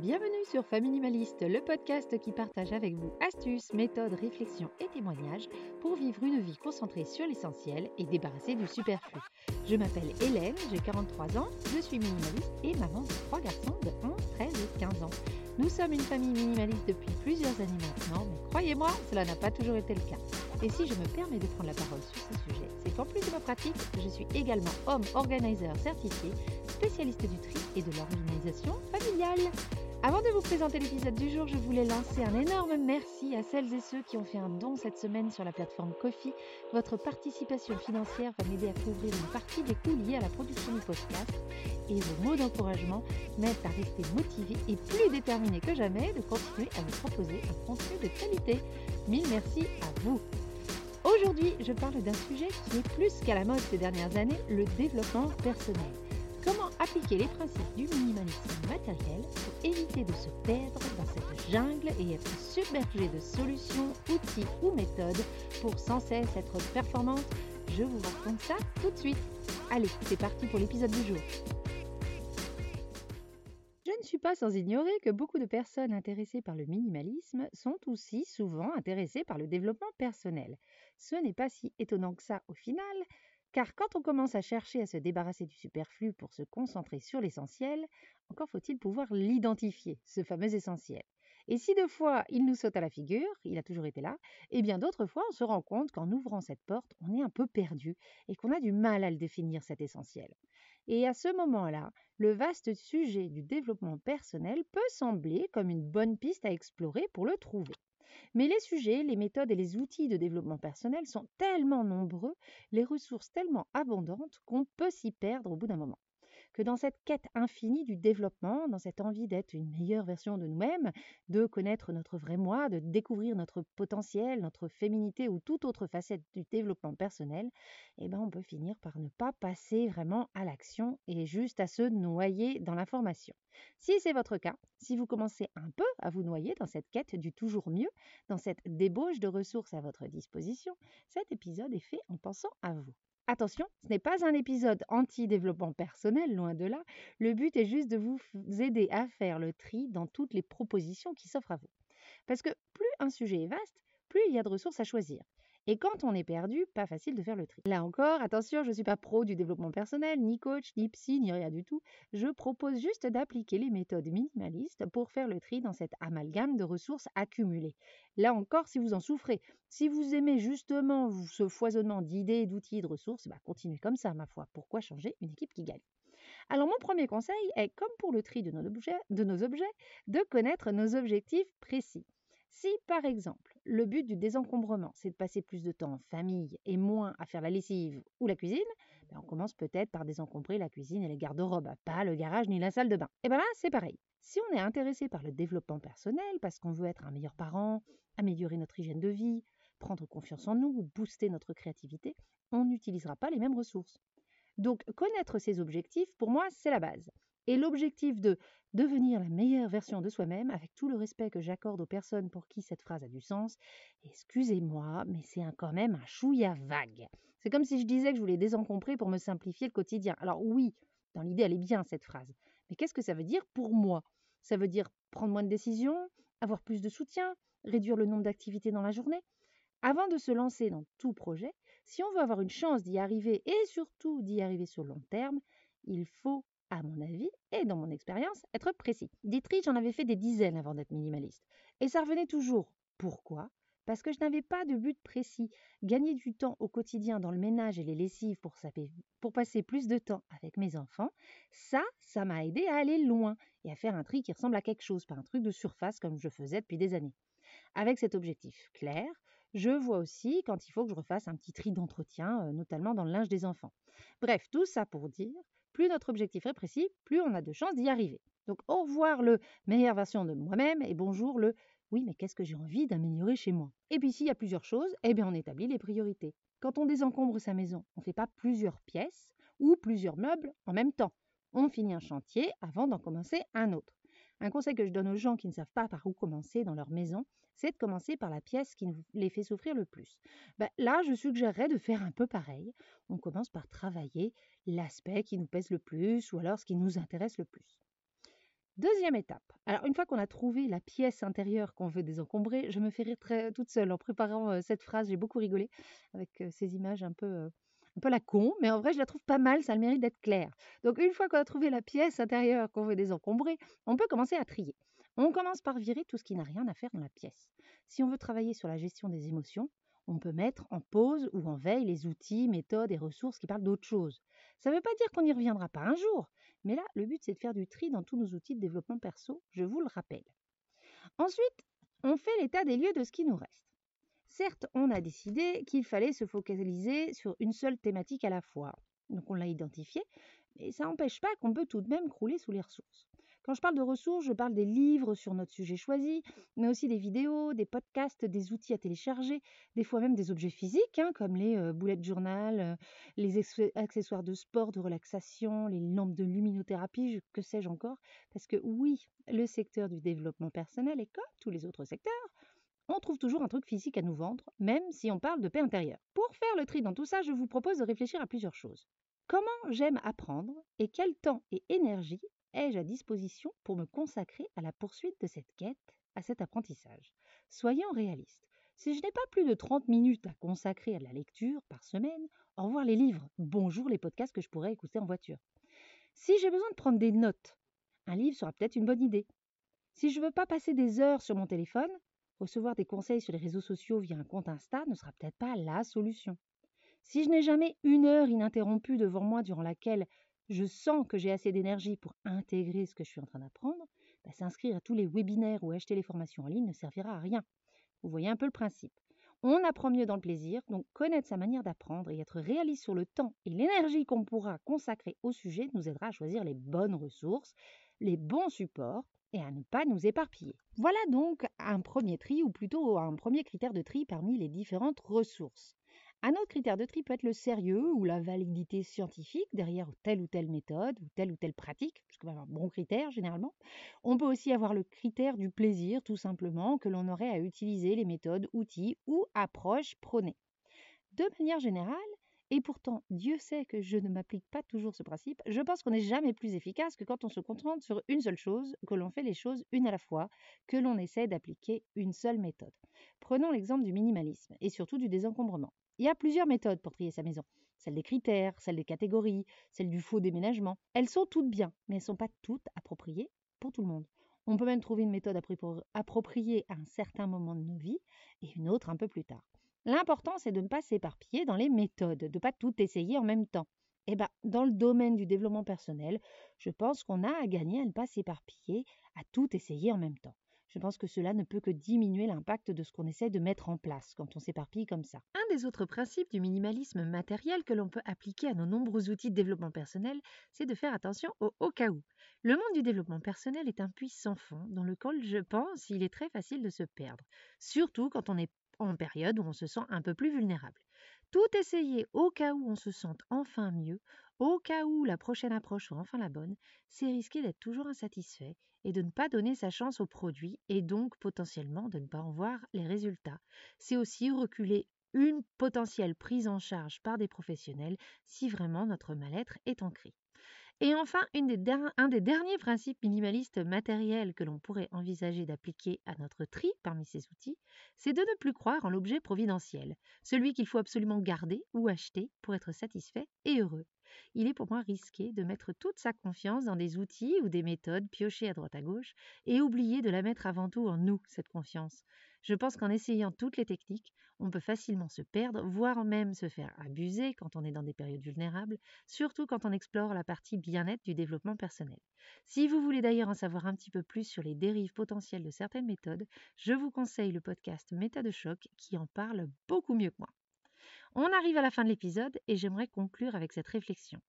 Bienvenue sur Famille Minimaliste, le podcast qui partage avec vous astuces, méthodes, réflexions et témoignages pour vivre une vie concentrée sur l'essentiel et débarrassée du superflu. Je m'appelle Hélène, j'ai 43 ans, je suis minimaliste et maman de trois garçons de 11, 13 et 15 ans. Nous sommes une famille minimaliste depuis plusieurs années maintenant, mais croyez-moi, cela n'a pas toujours été le cas. Et si je me permets de prendre la parole sur ce sujet, c'est qu'en plus de ma pratique, je suis également homme organizer certifié, spécialiste du tri et de l'organisation familiale. Avant de vous présenter l'épisode du jour, je voulais lancer un énorme merci à celles et ceux qui ont fait un don cette semaine sur la plateforme Kofi. Votre participation financière va m'aider à couvrir une partie des coûts liés à la production du podcast et vos mots d'encouragement m'aident à rester motivé et plus déterminé que jamais de continuer à vous proposer un contenu de qualité. Mille merci à vous. Aujourd'hui, je parle d'un sujet qui est plus qu'à la mode ces dernières années, le développement personnel. Appliquer les principes du minimalisme matériel pour éviter de se perdre dans cette jungle et être submergé de solutions, outils ou méthodes pour sans cesse être performante Je vous raconte ça tout de suite. Allez, c'est parti pour l'épisode du jour. Je ne suis pas sans ignorer que beaucoup de personnes intéressées par le minimalisme sont aussi souvent intéressées par le développement personnel. Ce n'est pas si étonnant que ça au final, car quand on commence à chercher à se débarrasser du superflu pour se concentrer sur l'essentiel, encore faut-il pouvoir l'identifier, ce fameux essentiel. Et si deux fois il nous saute à la figure, il a toujours été là, et eh bien d'autres fois on se rend compte qu'en ouvrant cette porte, on est un peu perdu et qu'on a du mal à le définir cet essentiel. Et à ce moment-là, le vaste sujet du développement personnel peut sembler comme une bonne piste à explorer pour le trouver. Mais les sujets, les méthodes et les outils de développement personnel sont tellement nombreux, les ressources tellement abondantes qu'on peut s'y perdre au bout d'un moment que dans cette quête infinie du développement, dans cette envie d'être une meilleure version de nous-mêmes, de connaître notre vrai moi, de découvrir notre potentiel, notre féminité ou toute autre facette du développement personnel, eh ben on peut finir par ne pas passer vraiment à l'action et juste à se noyer dans l'information. Si c'est votre cas, si vous commencez un peu à vous noyer dans cette quête du toujours mieux, dans cette débauche de ressources à votre disposition, cet épisode est fait en pensant à vous. Attention, ce n'est pas un épisode anti-développement personnel, loin de là. Le but est juste de vous aider à faire le tri dans toutes les propositions qui s'offrent à vous. Parce que plus un sujet est vaste, plus il y a de ressources à choisir. Et quand on est perdu, pas facile de faire le tri. Là encore, attention, je ne suis pas pro du développement personnel, ni coach, ni psy, ni rien du tout. Je propose juste d'appliquer les méthodes minimalistes pour faire le tri dans cet amalgame de ressources accumulées. Là encore, si vous en souffrez, si vous aimez justement ce foisonnement d'idées, d'outils, de ressources, bah continuez comme ça, ma foi. Pourquoi changer une équipe qui gagne? Alors mon premier conseil est, comme pour le tri de nos objets, de, nos objets, de connaître nos objectifs précis. Si, par exemple, le but du désencombrement, c'est de passer plus de temps en famille et moins à faire la lessive ou la cuisine, ben, on commence peut-être par désencombrer la cuisine et les garde-robes, pas le garage ni la salle de bain. Et bien là, c'est pareil. Si on est intéressé par le développement personnel, parce qu'on veut être un meilleur parent, améliorer notre hygiène de vie, prendre confiance en nous ou booster notre créativité, on n'utilisera pas les mêmes ressources. Donc connaître ses objectifs, pour moi, c'est la base. Et l'objectif de devenir la meilleure version de soi-même, avec tout le respect que j'accorde aux personnes pour qui cette phrase a du sens, excusez-moi, mais c'est quand même un chouïa vague. C'est comme si je disais que je voulais désencombrer pour me simplifier le quotidien. Alors oui, dans l'idée, elle est bien cette phrase. Mais qu'est-ce que ça veut dire pour moi? Ça veut dire prendre moins de décisions, avoir plus de soutien, réduire le nombre d'activités dans la journée? Avant de se lancer dans tout projet, si on veut avoir une chance d'y arriver et surtout d'y arriver sur le long terme, il faut à mon avis, et dans mon expérience, être précis. Des j'en avais fait des dizaines avant d'être minimaliste. Et ça revenait toujours. Pourquoi? Parce que je n'avais pas de but précis. Gagner du temps au quotidien dans le ménage et les lessives pour, pour passer plus de temps avec mes enfants, ça, ça m'a aidé à aller loin et à faire un tri qui ressemble à quelque chose, pas un truc de surface comme je faisais depuis des années. Avec cet objectif clair, je vois aussi quand il faut que je refasse un petit tri d'entretien, euh, notamment dans le linge des enfants. Bref, tout ça pour dire plus notre objectif est précis, plus on a de chances d'y arriver. Donc au revoir le meilleure version de moi-même et bonjour le oui mais qu'est-ce que j'ai envie d'améliorer chez moi? Et puis s'il y a plusieurs choses, eh bien on établit les priorités. Quand on désencombre sa maison, on ne fait pas plusieurs pièces ou plusieurs meubles en même temps. On finit un chantier avant d'en commencer un autre. Un conseil que je donne aux gens qui ne savent pas par où commencer dans leur maison, c'est de commencer par la pièce qui les fait souffrir le plus. Ben, là, je suggérerais de faire un peu pareil. On commence par travailler l'aspect qui nous pèse le plus ou alors ce qui nous intéresse le plus. Deuxième étape. Alors, une fois qu'on a trouvé la pièce intérieure qu'on veut désencombrer, je me fais rire toute seule en préparant euh, cette phrase. J'ai beaucoup rigolé avec euh, ces images un peu, euh, un peu la con, mais en vrai, je la trouve pas mal. Ça a le mérite d'être clair. Donc, une fois qu'on a trouvé la pièce intérieure qu'on veut désencombrer, on peut commencer à trier. On commence par virer tout ce qui n'a rien à faire dans la pièce. Si on veut travailler sur la gestion des émotions, on peut mettre en pause ou en veille les outils, méthodes et ressources qui parlent d'autre chose. Ça ne veut pas dire qu'on n'y reviendra pas un jour, mais là, le but, c'est de faire du tri dans tous nos outils de développement perso, je vous le rappelle. Ensuite, on fait l'état des lieux de ce qui nous reste. Certes, on a décidé qu'il fallait se focaliser sur une seule thématique à la fois. Donc on l'a identifié, mais ça n'empêche pas qu'on peut tout de même crouler sous les ressources. Quand je parle de ressources, je parle des livres sur notre sujet choisi, mais aussi des vidéos, des podcasts, des outils à télécharger, des fois même des objets physiques, hein, comme les euh, boulettes journal, euh, les accessoires de sport, de relaxation, les lampes de luminothérapie, que sais-je encore. Parce que oui, le secteur du développement personnel est comme tous les autres secteurs. On trouve toujours un truc physique à nous vendre, même si on parle de paix intérieure. Pour faire le tri dans tout ça, je vous propose de réfléchir à plusieurs choses. Comment j'aime apprendre et quel temps et énergie ai-je à disposition pour me consacrer à la poursuite de cette quête, à cet apprentissage? Soyons réalistes. Si je n'ai pas plus de 30 minutes à consacrer à la lecture par semaine, au revoir les livres, bonjour les podcasts que je pourrais écouter en voiture. Si j'ai besoin de prendre des notes, un livre sera peut-être une bonne idée. Si je ne veux pas passer des heures sur mon téléphone, recevoir des conseils sur les réseaux sociaux via un compte Insta ne sera peut-être pas la solution. Si je n'ai jamais une heure ininterrompue devant moi durant laquelle je sens que j'ai assez d'énergie pour intégrer ce que je suis en train d'apprendre, bah, s'inscrire à tous les webinaires ou acheter les formations en ligne ne servira à rien. Vous voyez un peu le principe. On apprend mieux dans le plaisir, donc connaître sa manière d'apprendre et être réaliste sur le temps et l'énergie qu'on pourra consacrer au sujet nous aidera à choisir les bonnes ressources, les bons supports et à ne pas nous éparpiller. Voilà donc un premier tri, ou plutôt un premier critère de tri parmi les différentes ressources. Un autre critère de tri peut être le sérieux ou la validité scientifique derrière telle ou telle méthode ou telle ou telle pratique, que va un bon critère généralement. On peut aussi avoir le critère du plaisir, tout simplement, que l'on aurait à utiliser les méthodes, outils ou approches prônées. De manière générale, et pourtant Dieu sait que je ne m'applique pas toujours ce principe, je pense qu'on n'est jamais plus efficace que quand on se concentre sur une seule chose, que l'on fait les choses une à la fois, que l'on essaie d'appliquer une seule méthode. Prenons l'exemple du minimalisme et surtout du désencombrement. Il y a plusieurs méthodes pour trier sa maison. Celle des critères, celle des catégories, celle du faux déménagement. Elles sont toutes bien, mais elles ne sont pas toutes appropriées pour tout le monde. On peut même trouver une méthode appropriée à un certain moment de nos vies et une autre un peu plus tard. L'important, c'est de ne pas s'éparpiller dans les méthodes, de ne pas tout essayer en même temps. Eh ben, dans le domaine du développement personnel, je pense qu'on a à gagner à ne pas s'éparpiller, à tout essayer en même temps je pense que cela ne peut que diminuer l'impact de ce qu'on essaie de mettre en place quand on s'éparpille comme ça. Un des autres principes du minimalisme matériel que l'on peut appliquer à nos nombreux outils de développement personnel, c'est de faire attention au cas où. Le monde du développement personnel est un puits sans fond dans lequel, je pense, il est très facile de se perdre, surtout quand on est en période où on se sent un peu plus vulnérable. Tout essayer au cas où on se sente enfin mieux, au cas où la prochaine approche soit enfin la bonne, c'est risquer d'être toujours insatisfait et de ne pas donner sa chance au produit et donc potentiellement de ne pas en voir les résultats. C'est aussi reculer une potentielle prise en charge par des professionnels si vraiment notre mal-être est ancré. Et enfin, un des derniers principes minimalistes matériels que l'on pourrait envisager d'appliquer à notre tri parmi ces outils, c'est de ne plus croire en l'objet providentiel, celui qu'il faut absolument garder ou acheter pour être satisfait et heureux. Il est pour moi risqué de mettre toute sa confiance dans des outils ou des méthodes piochées à droite à gauche et oublier de la mettre avant tout en nous, cette confiance. Je pense qu'en essayant toutes les techniques, on peut facilement se perdre, voire même se faire abuser quand on est dans des périodes vulnérables, surtout quand on explore la partie bien-être du développement personnel. Si vous voulez d'ailleurs en savoir un petit peu plus sur les dérives potentielles de certaines méthodes, je vous conseille le podcast Méta de choc qui en parle beaucoup mieux que moi. On arrive à la fin de l'épisode et j'aimerais conclure avec cette réflexion.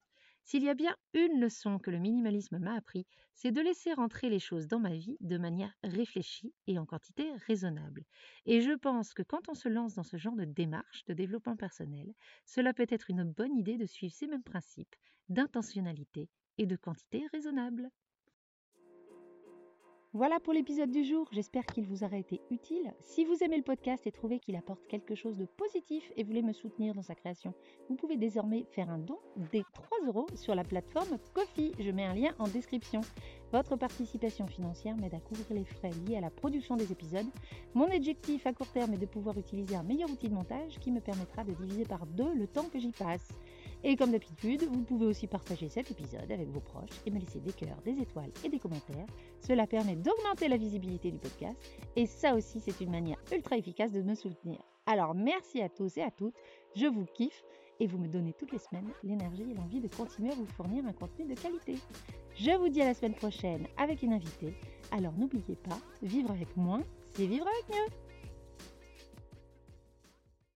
S'il y a bien une leçon que le minimalisme m'a appris, c'est de laisser rentrer les choses dans ma vie de manière réfléchie et en quantité raisonnable. Et je pense que quand on se lance dans ce genre de démarche de développement personnel, cela peut être une bonne idée de suivre ces mêmes principes d'intentionnalité et de quantité raisonnable. Voilà pour l'épisode du jour, j'espère qu'il vous aura été utile. Si vous aimez le podcast et trouvez qu'il apporte quelque chose de positif et voulez me soutenir dans sa création, vous pouvez désormais faire un don des 3 euros sur la plateforme Kofi. Je mets un lien en description. Votre participation financière m'aide à couvrir les frais liés à la production des épisodes. Mon objectif à court terme est de pouvoir utiliser un meilleur outil de montage qui me permettra de diviser par deux le temps que j'y passe. Et comme d'habitude, vous pouvez aussi partager cet épisode avec vos proches et me laisser des cœurs, des étoiles et des commentaires. Cela permet d'augmenter la visibilité du podcast et ça aussi c'est une manière ultra efficace de me soutenir. Alors merci à tous et à toutes, je vous kiffe et vous me donnez toutes les semaines l'énergie et l'envie de continuer à vous fournir un contenu de qualité. Je vous dis à la semaine prochaine avec une invitée. Alors n'oubliez pas, vivre avec moins, c'est vivre avec mieux.